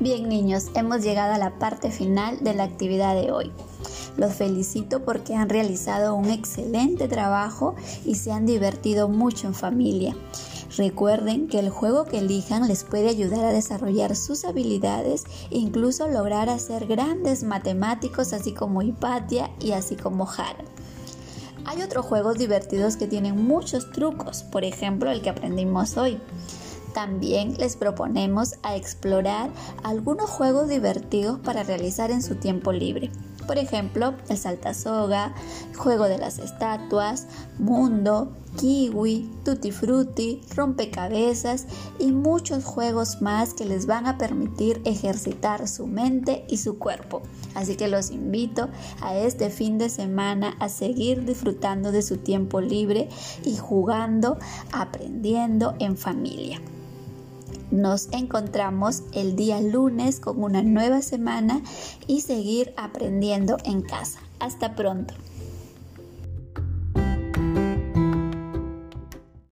Bien niños, hemos llegado a la parte final de la actividad de hoy. Los felicito porque han realizado un excelente trabajo y se han divertido mucho en familia. Recuerden que el juego que elijan les puede ayudar a desarrollar sus habilidades e incluso lograr hacer grandes matemáticos así como Hipatia y así como Harold. Hay otros juegos divertidos que tienen muchos trucos, por ejemplo el que aprendimos hoy. También les proponemos a explorar algunos juegos divertidos para realizar en su tiempo libre. Por ejemplo, el saltasoga, juego de las estatuas, mundo, kiwi, tutti frutti, rompecabezas y muchos juegos más que les van a permitir ejercitar su mente y su cuerpo. Así que los invito a este fin de semana a seguir disfrutando de su tiempo libre y jugando, aprendiendo en familia. Nos encontramos el día lunes con una nueva semana y seguir aprendiendo en casa. Hasta pronto.